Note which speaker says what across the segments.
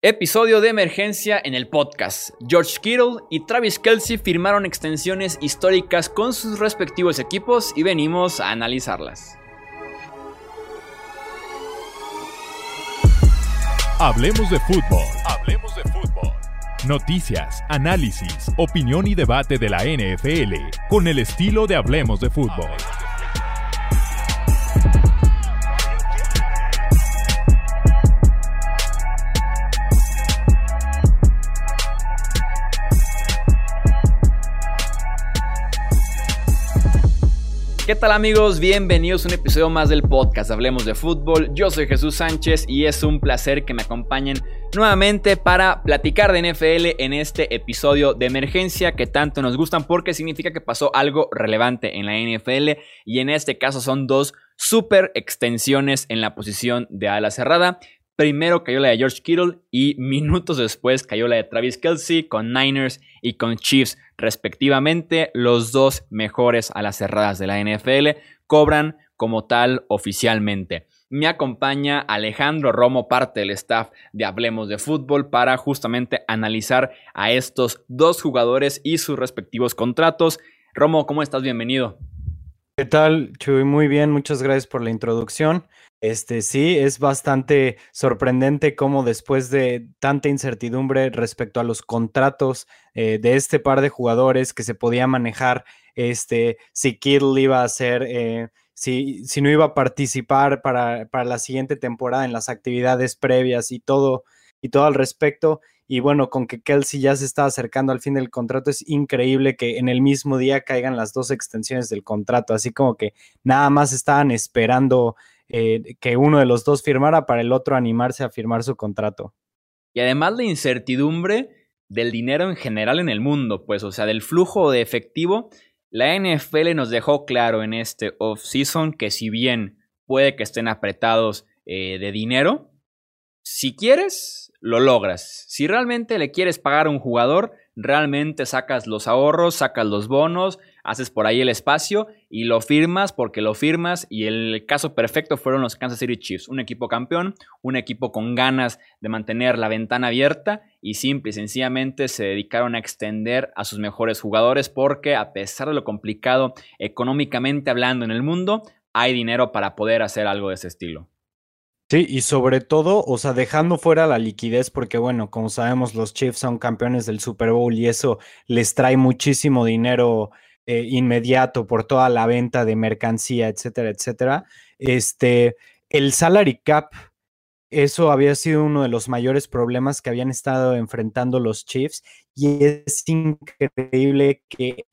Speaker 1: Episodio de emergencia en el podcast. George Kittle y Travis Kelsey firmaron extensiones históricas con sus respectivos equipos y venimos a analizarlas.
Speaker 2: Hablemos de fútbol. Hablemos de fútbol. Noticias, análisis, opinión y debate de la NFL con el estilo de Hablemos de fútbol.
Speaker 1: ¿Qué tal amigos? Bienvenidos a un episodio más del podcast Hablemos de Fútbol. Yo soy Jesús Sánchez y es un placer que me acompañen nuevamente para platicar de NFL en este episodio de emergencia que tanto nos gustan porque significa que pasó algo relevante en la NFL y en este caso son dos super extensiones en la posición de ala cerrada. Primero cayó la de George Kittle y minutos después cayó la de Travis Kelsey con Niners y con Chiefs respectivamente. Los dos mejores a las cerradas de la NFL cobran como tal oficialmente. Me acompaña Alejandro Romo, parte del staff de Hablemos de Fútbol, para justamente analizar a estos dos jugadores y sus respectivos contratos. Romo, ¿cómo estás? Bienvenido.
Speaker 3: ¿Qué tal, Chuy? Muy bien, muchas gracias por la introducción. Este sí, es bastante sorprendente cómo después de tanta incertidumbre respecto a los contratos eh, de este par de jugadores que se podía manejar, este, si Kittle iba a ser, eh, si, si, no iba a participar para, para, la siguiente temporada en las actividades previas y todo, y todo al respecto. Y bueno, con que Kelsey ya se está acercando al fin del contrato, es increíble que en el mismo día caigan las dos extensiones del contrato, así como que nada más estaban esperando eh, que uno de los dos firmara para el otro animarse a firmar su contrato.
Speaker 1: Y además la incertidumbre del dinero en general en el mundo, pues, o sea, del flujo de efectivo, la NFL nos dejó claro en este off-season que si bien puede que estén apretados eh, de dinero, si quieres, lo logras. Si realmente le quieres pagar a un jugador, realmente sacas los ahorros, sacas los bonos, haces por ahí el espacio y lo firmas porque lo firmas y el caso perfecto fueron los Kansas City Chiefs, un equipo campeón, un equipo con ganas de mantener la ventana abierta y simple y sencillamente se dedicaron a extender a sus mejores jugadores porque a pesar de lo complicado económicamente hablando en el mundo, hay dinero para poder hacer algo de ese estilo.
Speaker 3: Sí, y sobre todo, o sea, dejando fuera la liquidez, porque bueno, como sabemos, los Chiefs son campeones del Super Bowl y eso les trae muchísimo dinero eh, inmediato por toda la venta de mercancía, etcétera, etcétera. Este, el salary cap, eso había sido uno de los mayores problemas que habían estado enfrentando los Chiefs y es increíble que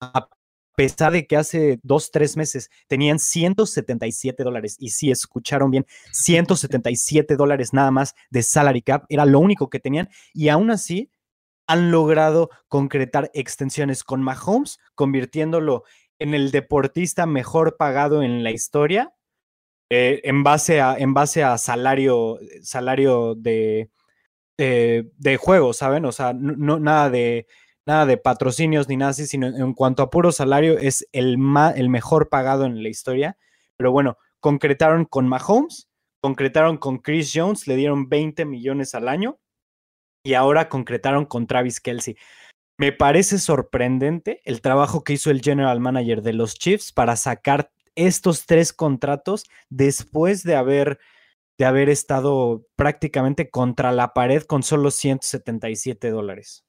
Speaker 3: a pesar de que hace dos, tres meses tenían 177 dólares, y si escucharon bien, 177 dólares nada más de salary cap, era lo único que tenían, y aún así han logrado concretar extensiones con Mahomes, convirtiéndolo en el deportista mejor pagado en la historia, eh, en, base a, en base a salario, salario de, de, juego, ¿saben? O sea, no, nada, de, nada de patrocinios ni nada así, sino en cuanto a puro salario es el, el mejor pagado en la historia. Pero bueno, concretaron con Mahomes, concretaron con Chris Jones, le dieron 20 millones al año y ahora concretaron con Travis Kelsey. Me parece sorprendente el trabajo que hizo el general manager de los Chiefs para sacar estos tres contratos después de haber, de haber estado prácticamente contra la pared con solo 177 dólares.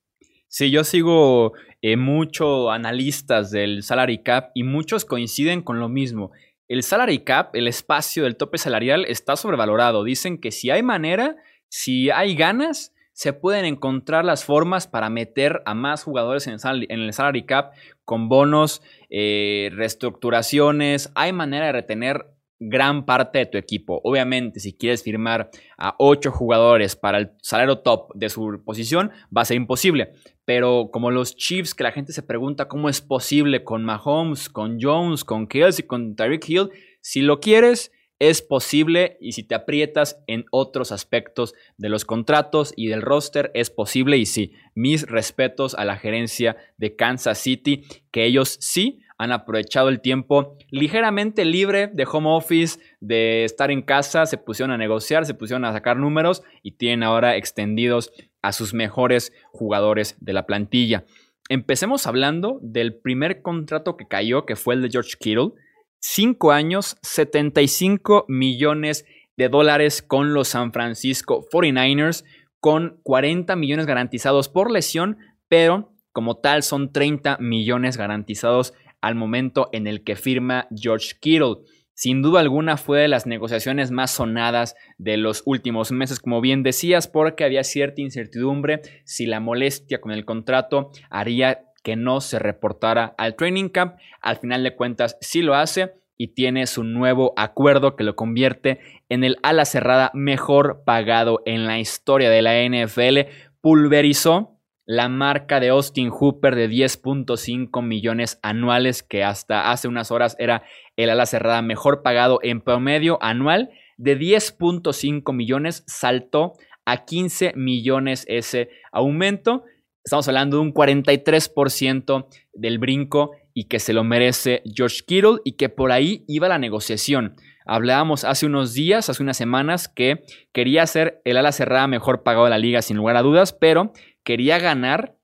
Speaker 1: Sí, yo sigo eh, mucho analistas del salary cap y muchos coinciden con lo mismo. El salary cap, el espacio del tope salarial, está sobrevalorado. Dicen que si hay manera, si hay ganas, se pueden encontrar las formas para meter a más jugadores en el, salary cap con bonos, eh, reestructuraciones. Hay manera de retener gran parte de tu equipo. Obviamente, si quieres firmar a ocho jugadores para el salario top de su posición, va a ser imposible. Pero como los Chiefs, que la gente se pregunta cómo es posible con Mahomes, con Jones, con Kelsey, con Tyreek Hill, si lo quieres, es posible y si te aprietas en otros aspectos de los contratos y del roster, es posible y sí, mis respetos a la gerencia de Kansas City, que ellos sí han aprovechado el tiempo ligeramente libre de home office, de estar en casa, se pusieron a negociar, se pusieron a sacar números y tienen ahora extendidos a sus mejores jugadores de la plantilla. Empecemos hablando del primer contrato que cayó, que fue el de George Kittle. Cinco años, 75 millones de dólares con los San Francisco 49ers, con 40 millones garantizados por lesión, pero como tal son 30 millones garantizados al momento en el que firma George Kittle. Sin duda alguna fue de las negociaciones más sonadas de los últimos meses, como bien decías, porque había cierta incertidumbre si la molestia con el contrato haría que no se reportara al training camp. Al final de cuentas, sí lo hace y tiene su nuevo acuerdo que lo convierte en el ala cerrada mejor pagado en la historia de la NFL. Pulverizó la marca de Austin Hooper de 10.5 millones anuales, que hasta hace unas horas era el ala cerrada mejor pagado en promedio anual, de 10.5 millones saltó a 15 millones ese aumento. Estamos hablando de un 43% del brinco y que se lo merece George Kittle y que por ahí iba la negociación. Hablábamos hace unos días, hace unas semanas, que quería ser el ala cerrada mejor pagado de la liga sin lugar a dudas, pero quería ganar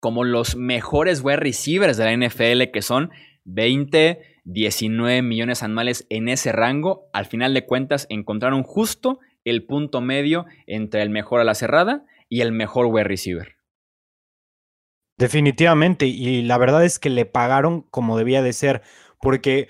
Speaker 1: como los mejores wide receivers de la NFL, que son 20, 19 millones anuales en ese rango. Al final de cuentas, encontraron justo el punto medio entre el mejor a la cerrada y el mejor wide receiver.
Speaker 3: Definitivamente, y la verdad es que le pagaron como debía de ser, porque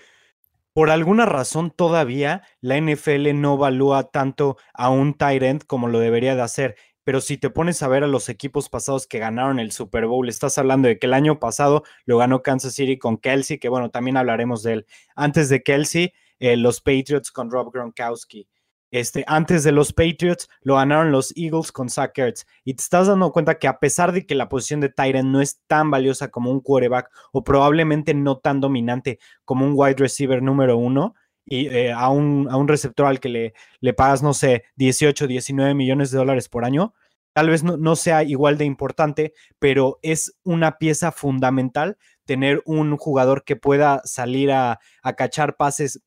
Speaker 3: por alguna razón todavía la NFL no evalúa tanto a un tight end como lo debería de hacer pero si te pones a ver a los equipos pasados que ganaron el Super Bowl, estás hablando de que el año pasado lo ganó Kansas City con Kelsey, que bueno, también hablaremos de él. Antes de Kelsey, eh, los Patriots con Rob Gronkowski. Este, antes de los Patriots lo ganaron los Eagles con Zach Ertz. Y te estás dando cuenta que a pesar de que la posición de Tyrant no es tan valiosa como un quarterback o probablemente no tan dominante como un wide receiver número uno, y eh, a, un, a, un, receptor al que le, le, pagas, no sé, 18, 19 millones de dólares por año, tal vez no, no, sea igual de importante, pero es una pieza fundamental tener un jugador que pueda salir a, a cachar pases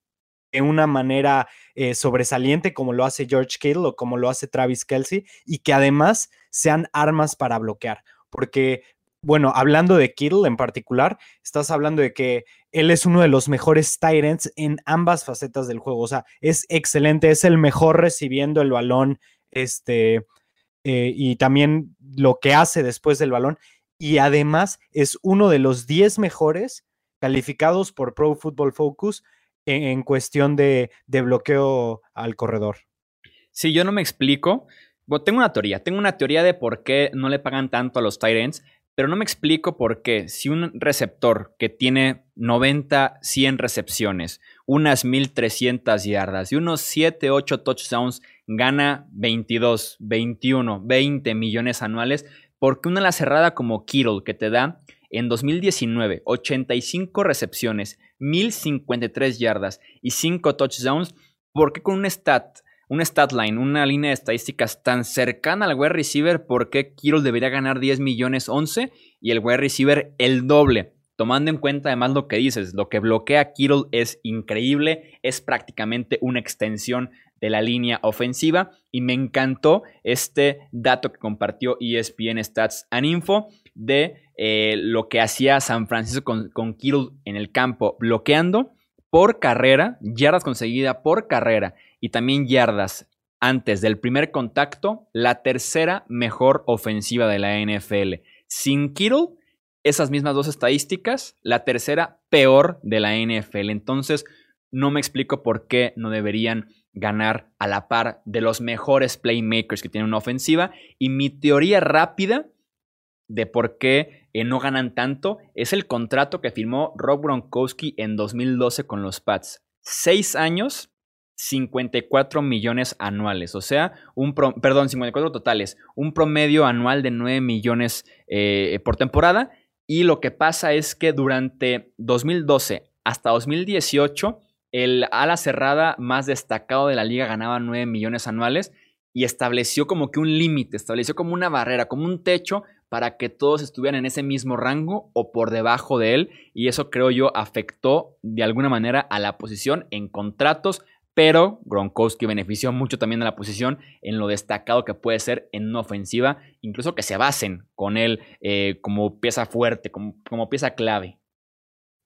Speaker 3: de una manera eh, sobresaliente como lo hace George Kittle o como lo hace Travis Kelsey y que además sean armas para bloquear, porque bueno, hablando de Kittle en particular, estás hablando de que él es uno de los mejores Tyrants en ambas facetas del juego. O sea, es excelente, es el mejor recibiendo el balón, este, eh, y también lo que hace después del balón. Y además es uno de los 10 mejores calificados por Pro Football Focus en, cuestión de, de, bloqueo al corredor.
Speaker 1: Sí, yo no me explico. Tengo una teoría. Tengo una teoría de por qué no le pagan tanto a los Tyrants. Pero no me explico por qué, si un receptor que tiene 90, 100 recepciones, unas 1300 yardas y unos 7, 8 touchdowns, gana 22, 21, 20 millones anuales, porque una la cerrada como Kittle que te da en 2019 85 recepciones, 1053 yardas y 5 touchdowns, ¿por qué con un stat un stat line, una línea de estadísticas tan cercana al wide receiver, ¿por qué debería ganar 10 millones 11 y el wide receiver el doble? Tomando en cuenta además lo que dices, lo que bloquea Kittle es increíble, es prácticamente una extensión de la línea ofensiva y me encantó este dato que compartió ESPN Stats and Info de eh, lo que hacía San Francisco con, con Kittle en el campo bloqueando por carrera, yardas conseguidas por carrera y también yardas antes del primer contacto, la tercera mejor ofensiva de la NFL. Sin Kittle, esas mismas dos estadísticas, la tercera peor de la NFL. Entonces, no me explico por qué no deberían ganar a la par de los mejores playmakers que tienen una ofensiva. Y mi teoría rápida de por qué eh, no ganan tanto es el contrato que firmó Rob Gronkowski en 2012 con los Pats. Seis años, 54 millones anuales, o sea, un perdón, 54 totales, un promedio anual de 9 millones eh, por temporada. Y lo que pasa es que durante 2012 hasta 2018, el ala cerrada más destacado de la liga ganaba 9 millones anuales y estableció como que un límite, estableció como una barrera, como un techo para que todos estuvieran en ese mismo rango o por debajo de él y eso creo yo afectó de alguna manera a la posición en contratos, pero Gronkowski benefició mucho también de la posición en lo destacado que puede ser en una ofensiva, incluso que se basen con él eh, como pieza fuerte, como, como, pieza clave.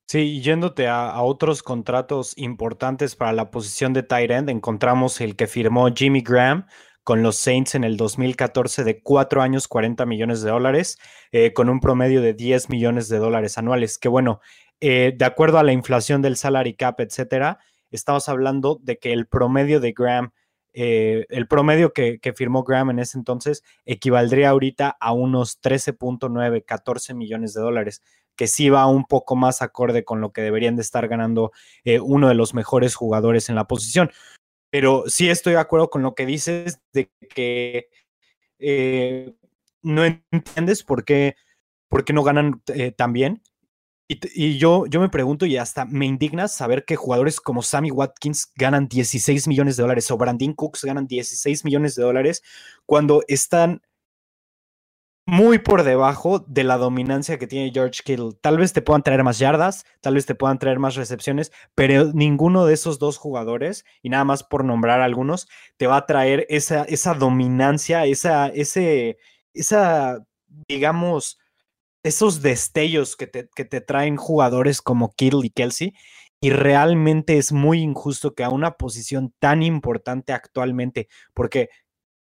Speaker 3: Sí, yéndote a, otros contratos importantes para la posición de tight end, encontramos el que firmó Jimmy Graham con los Saints en el 2014 de 4 años, 40 millones de dólares, eh, con un promedio de 10 millones de dólares anuales, que bueno, eh, de acuerdo a la inflación del salary cap, etcétera, estamos hablando de que el promedio de Graham, eh, el promedio que, firmó Graham en ese entonces equivaldría ahorita a unos 13.9, 14 millones de dólares, que sí va un poco más acorde con lo que deberían de estar ganando eh, uno de los mejores jugadores en la posición. Pero sí estoy de acuerdo con lo que dices de que eh, no entiendes por qué, por qué no ganan tan bien. Y, yo, yo me pregunto y hasta me indigna saber que jugadores como Sammy Watkins ganan 16 millones de dólares o Brandon Cooks ganan 16 millones de dólares cuando están muy por debajo de la dominancia que tiene George Kittle. Tal vez te puedan traer más yardas, tal vez te puedan traer más recepciones, pero ninguno de esos dos jugadores, y nada más por nombrar algunos, te va a traer esa, esa dominancia, esa, ese, esa, digamos, esos destellos que te, que te traen jugadores como Kittle y Kelsey. Y realmente es muy injusto que a una posición tan importante actualmente, porque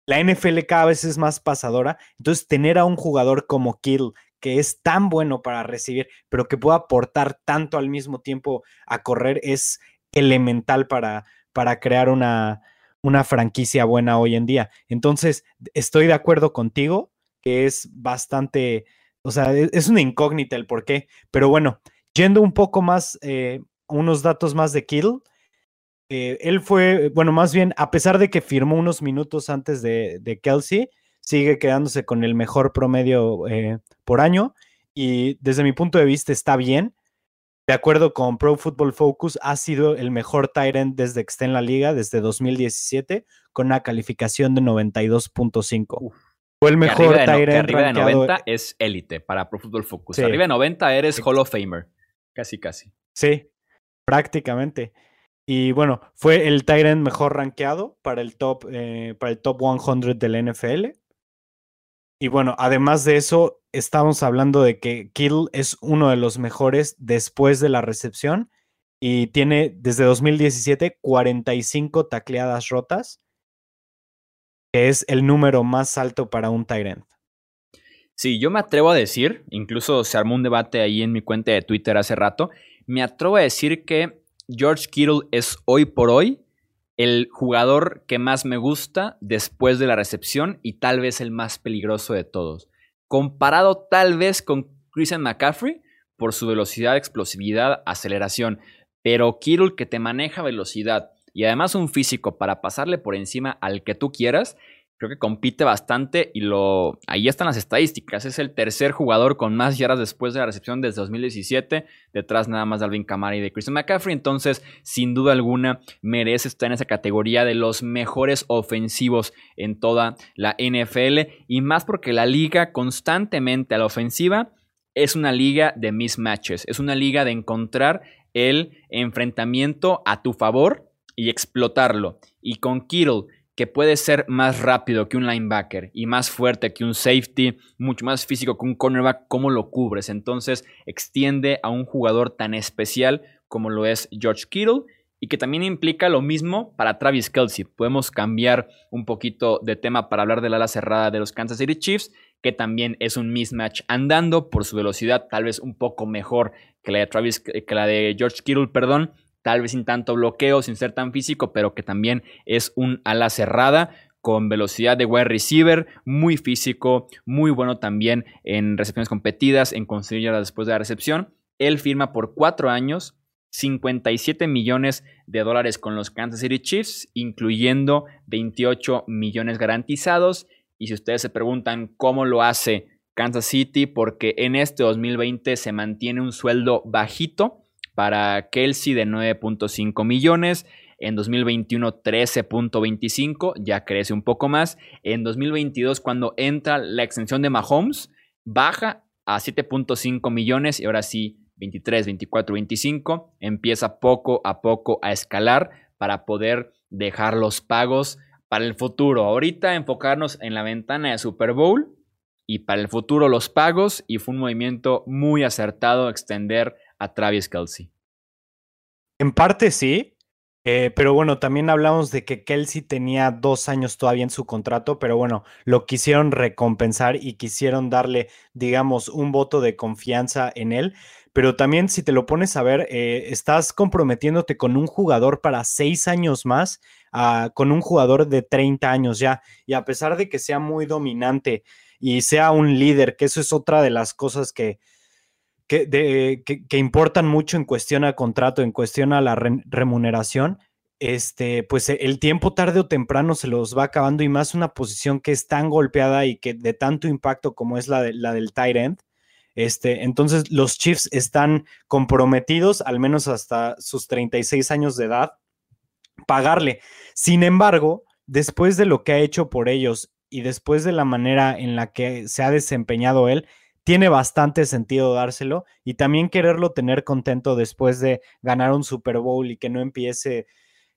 Speaker 3: la NFL cada vez es más pasadora, entonces tener a un jugador como Kittle, que es tan bueno para recibir, pero que pueda aportar tanto al mismo tiempo a correr, es elemental para, para crear una, una franquicia buena hoy en día. Entonces, estoy de acuerdo contigo, que es bastante o sea, e, es una incógnita el por qué. Pero bueno, yendo un poco más, eh, unos datos más de Kittle. Eh, él fue, bueno, más bien, a pesar de que firmó unos minutos antes de, Kelsey, sigue quedándose con el mejor promedio eh, por año. Y desde mi punto de vista está bien. De acuerdo con Pro Football Focus, ha sido el mejor tight end desde que está en la liga, desde 2017, con una calificación de 92.5
Speaker 1: el mejor arriba arriba de 90 es élite para Pro Football Focus. Arriba de 90 eres Hall of Famer. Casi, casi.
Speaker 3: Sí, prácticamente. Y bueno, fue el Tyrant mejor rankeado para el top, eh, para el top 100 del NFL. Y bueno, además de eso, estamos hablando de que Kittle es uno de los mejores después de la recepción y tiene desde 2017 45 tacleadas rotas es el número más alto para un Tyrant.
Speaker 1: Sí, yo me atrevo a decir, incluso se armó un debate ahí en mi cuenta de Twitter hace rato, me atrevo a decir que George Kittle es hoy por hoy el jugador que más me gusta después de la recepción y tal vez el más peligroso de todos. Comparado tal vez con Christian McCaffrey por su velocidad, explosividad, aceleración. Pero Kittle que te maneja velocidad, y además un físico para pasarle por encima al que tú quieras, creo que compite bastante y lo ahí están las estadísticas. Es el tercer jugador con más yardas después de la recepción desde 2017, detrás nada más de Alvin Kamara y de Christian McCaffrey. Entonces, sin duda alguna, merece estar en esa categoría de los mejores ofensivos en toda la NFL y más porque la liga constantemente a la ofensiva es una liga de mismatches, es una liga de encontrar el enfrentamiento a tu favor y explotarlo. Y con Kittle, que puede ser más rápido que un linebacker y más fuerte que un safety, mucho más físico que un cornerback, ¿cómo lo cubres? Entonces extiende a un jugador tan especial como lo es George Kittle y que también implica lo mismo para Travis Kelsey. Podemos cambiar un poquito de tema para hablar del ala cerrada de los Kansas City Chiefs, que también es un mismatch andando por su velocidad, tal vez un poco mejor que la de Travis, que la de George Kittle, perdón, tal vez sin tanto bloqueo, sin ser tan físico, pero que también es un ala cerrada con velocidad de wide receiver, muy físico, muy bueno también en recepciones competidas, en conseguir después de la recepción. Él firma por cuatro años, 57 millones de dólares con los Kansas City Chiefs, incluyendo 28 millones garantizados. Y si ustedes se preguntan cómo lo hace Kansas City, porque en este 2020 se mantiene un sueldo bajito, para Kelsey de 9.5 millones. En 2021 13.25, ya crece un poco más. En 2022 cuando entra la extensión de Mahomes, baja a 7.5 millones y ahora sí 23, 24, 25 empieza poco a poco a escalar para poder dejar los pagos para el futuro. Ahorita enfocarnos en la ventana de Super Bowl y para el futuro los pagos y fue un movimiento muy acertado extender a Travis Kelsey.
Speaker 3: En parte sí, eh, pero bueno, también hablamos de que Kelsey tenía dos años todavía en su contrato, pero bueno, lo quisieron recompensar y quisieron darle, digamos, un voto de confianza en él. Pero también si te lo pones a ver, eh, estás comprometiéndote con un jugador para seis años más, ah, con un jugador de 30 años ya. Y a pesar de que sea muy dominante y sea un líder, que eso es otra de las cosas que, que, importan mucho en cuestión a contrato, en cuestión a la remuneración, este, pues el tiempo tarde o temprano se los va acabando y más una posición que es tan golpeada y que de tanto impacto como es la, de, la del tight end. Este, entonces los Chiefs están comprometidos, al menos hasta sus 36 años de edad, pagarle. Sin embargo, después de lo que ha hecho por ellos y después de la manera en la que se ha desempeñado él, tiene bastante sentido dárselo y también quererlo tener contento después de ganar un Super Bowl y que no empiece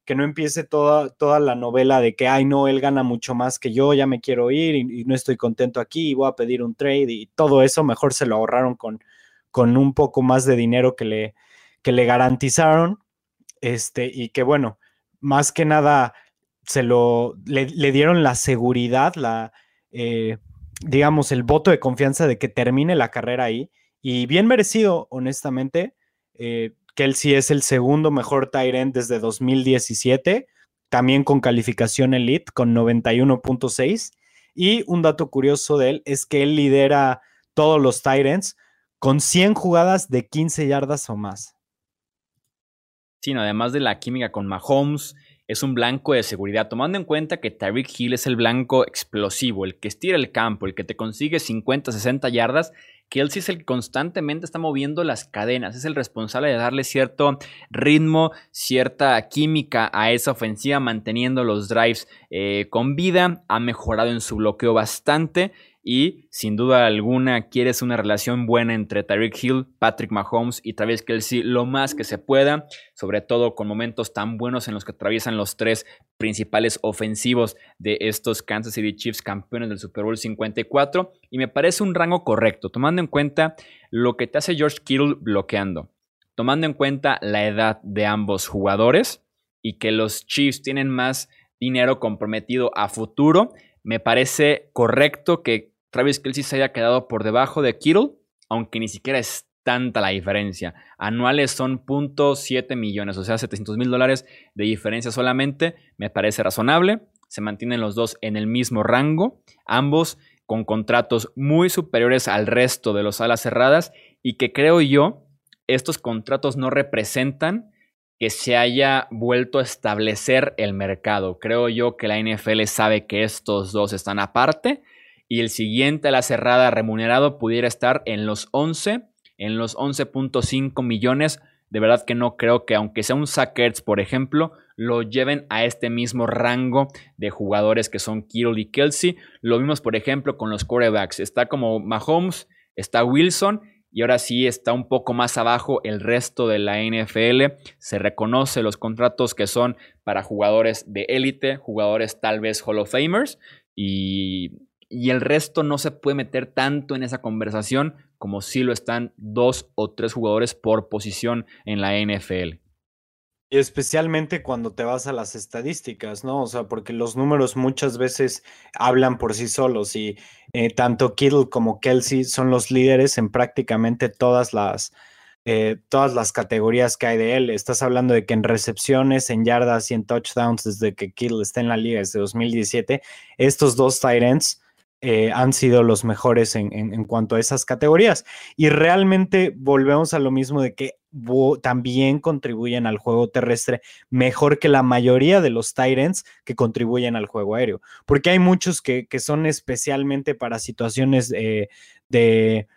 Speaker 3: que no empiece toda, toda la novela de que, ay, no, él gana mucho más que yo, ya me quiero ir y, no estoy contento aquí y voy a pedir un trade y todo eso, mejor se lo ahorraron con, con un poco más de dinero que le, que le garantizaron, este, y que bueno, más que nada se lo, le, dieron la seguridad, la, eh, digamos, el voto de confianza de que termine la carrera ahí. Y bien merecido, honestamente. Eh, Kelsey es el segundo mejor Tyrant desde 2017, también con calificación Elite, con 91.6. Y un dato curioso de él es que él lidera todos los Tyrants con 100 jugadas de 15 yardas o más.
Speaker 1: Sí, además de la química con Mahomes, es un blanco de seguridad, tomando en cuenta que Tyreek Hill es el blanco explosivo, el que estira el campo, el que te consigue 50, 60 yardas. Kelsey es el que constantemente está moviendo las cadenas, es el responsable de darle cierto ritmo, cierta química a esa ofensiva, manteniendo los drives eh, con vida. Ha mejorado en su bloqueo bastante y sin duda alguna quieres una relación buena entre Tyreek Hill, Patrick Mahomes y Travis Kelsey lo más que se pueda, sobre todo con momentos tan buenos en los que atraviesan los tres principales ofensivos de estos Kansas City Chiefs campeones del Super Bowl 54 y me parece un rango correcto, tomando en cuenta lo que te hace George Kittle bloqueando, tomando en cuenta la edad de ambos jugadores y que los Chiefs tienen más dinero comprometido a futuro, me parece correcto que Travis Kelsey se haya quedado por debajo de Kittle, aunque ni siquiera es tanta la diferencia. Anuales son .7 millones, o sea, 700 mil dólares de diferencia solamente. Me parece razonable. Se mantienen los dos en el mismo rango, ambos con contratos muy superiores al resto de los alas cerradas y que creo yo, estos contratos no representan que se haya vuelto a establecer el mercado. Creo yo que la NFL sabe que estos dos están aparte y el siguiente a la cerrada remunerado pudiera estar en los 11, en los 11.5 millones. De verdad que no creo que aunque sea un Sackers, por ejemplo, lo lleven a este mismo rango de jugadores que son Kittle y Kelsey. Lo vimos, por ejemplo, con los quarterbacks. Está como Mahomes, está Wilson y ahora sí está un poco más abajo el resto de la NFL. Se reconoce los contratos que son para jugadores de élite, jugadores tal vez Hall of Famers y y el resto no se puede meter tanto en esa conversación como si lo están dos o tres jugadores por posición en la NFL.
Speaker 3: Y especialmente cuando te vas a las estadísticas, ¿no? O sea, porque los números muchas veces hablan por sí solos y eh, tanto Kittle como Kelsey son los líderes en prácticamente todas las, eh, todas las categorías que hay de él. Estás hablando de que en recepciones, en yardas y en touchdowns desde que Kittle está en la liga desde 2017, estos dos tight eh, han sido los mejores en, cuanto a esas categorías. Y realmente volvemos a lo mismo de que también contribuyen al juego terrestre mejor que la mayoría de los Tyrants que contribuyen al juego aéreo. Porque hay muchos que, son especialmente para situaciones eh, de,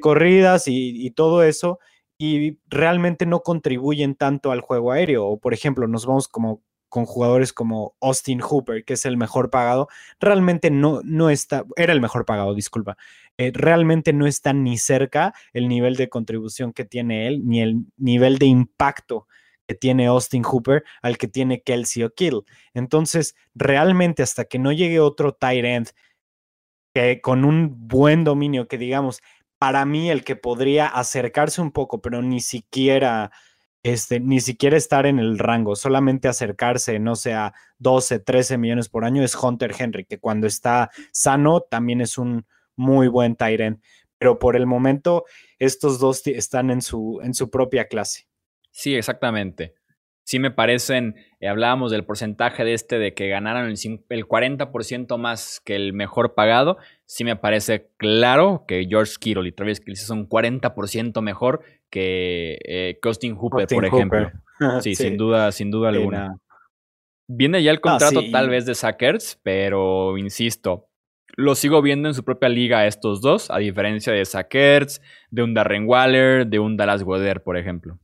Speaker 3: corridas y, y todo eso y realmente no contribuyen tanto al juego aéreo. O por ejemplo, nos vamos como con jugadores como Austin Hooper, que es el mejor pagado, realmente no, no está, era el mejor pagado, disculpa, eh, realmente no está ni cerca el nivel de contribución que tiene él, ni el nivel de impacto que tiene Austin Hooper al que tiene Kelsey o Kill. Entonces, realmente hasta que no llegue otro tight end que con un buen dominio, que digamos, para mí el que podría acercarse un poco, pero ni siquiera este, ni siquiera estar en el rango, solamente acercarse, no sea 12, 13 millones por año, es Hunter Henry, que cuando está sano también es un muy buen Tyrant. Pero por el momento, estos dos están en su, en su propia clase.
Speaker 1: Sí, exactamente. Sí me parecen, eh, hablábamos del porcentaje de este de que ganaron el, el 40% más que el mejor pagado. Sí me parece claro que George Kittle y Travis Kelce son 40% mejor que eh, Austin Hooper, por ejemplo. Sí, sin duda, sin duda alguna. Viene ya el contrato tal vez de Sackers, pero insisto, lo sigo viendo en su propia liga estos dos, a diferencia de Sackers, de un Darren Waller, de un Dallas Goddard, por ejemplo.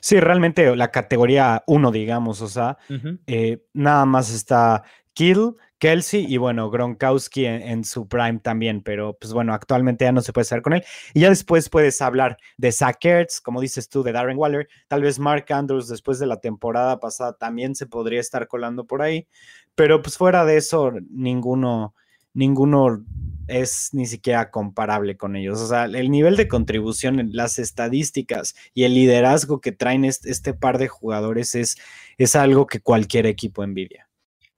Speaker 3: Sí, realmente la categoría 1, digamos, o sea, eh, nada más está Kill, Kelsey y bueno, Gronkowski en, su prime también, pero pues bueno, actualmente ya no se puede estar con él. Y ya después puedes hablar de Zach Ertz, como dices tú, de Darren Waller, tal vez Mark Andrews después de la temporada pasada también se podría estar colando por ahí, pero pues fuera de eso, ninguno, ninguno es ni siquiera comparable con ellos. O sea, el nivel de contribución, las estadísticas y el liderazgo que traen este, este par de jugadores es, es algo que cualquier equipo envidia.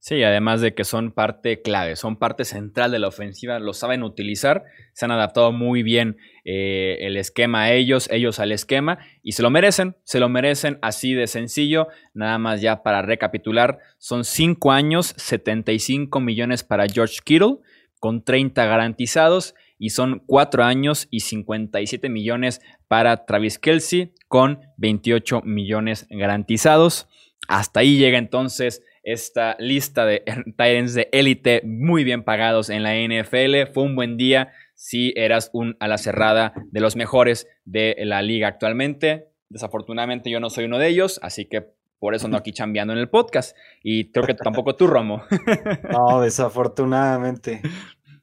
Speaker 1: Sí, además de que son parte clave, son parte central de la ofensiva, lo saben utilizar, se han adaptado muy bien eh, el esquema a ellos, ellos al esquema, y se lo merecen, se lo merecen así de sencillo. Nada más ya para recapitular, son 5 años, 75 millones para George Kittle, con 30 garantizados, y son 4 años y 57 millones para Travis Kelsey, con 28 millones garantizados. Hasta ahí llega entonces esta lista de Titans de élite muy bien pagados en la NFL. Fue un buen día si eras un a la cerrada de los mejores de la liga actualmente. Desafortunadamente yo no soy uno de ellos, así que por eso no aquí chambeando en el podcast. Y creo que tampoco tú, Romo.
Speaker 3: No, desafortunadamente.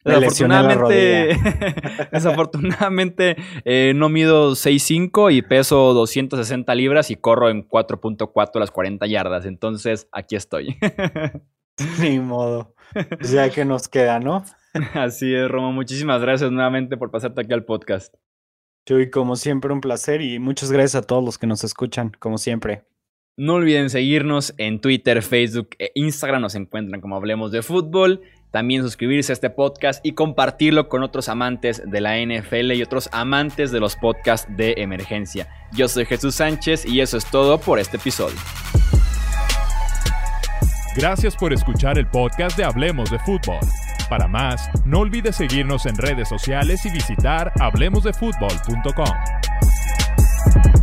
Speaker 1: Desafortunadamente, desafortunadamente eh, no mido 6'5 y peso 260 libras y corro en 4.4 las 40 yardas. Entonces, aquí estoy.
Speaker 3: Ni modo. Pues ya que nos queda, ¿no?
Speaker 1: Así es, Romo. Muchísimas gracias nuevamente por pasarte aquí al podcast.
Speaker 3: y como siempre, un placer y muchas gracias a todos los que nos escuchan, como siempre.
Speaker 1: No olviden seguirnos en Twitter, Facebook e Instagram. Nos encuentran como Hablemos de Fútbol también suscribirse a este podcast y compartirlo con otros amantes de la NFL y otros amantes de los podcasts de emergencia. Yo soy Jesús Sánchez y eso es todo por este episodio.
Speaker 2: Gracias por escuchar el podcast de Hablemos de Fútbol. Para más, no olvides seguirnos en redes sociales y visitar hablemosdefutbol.com.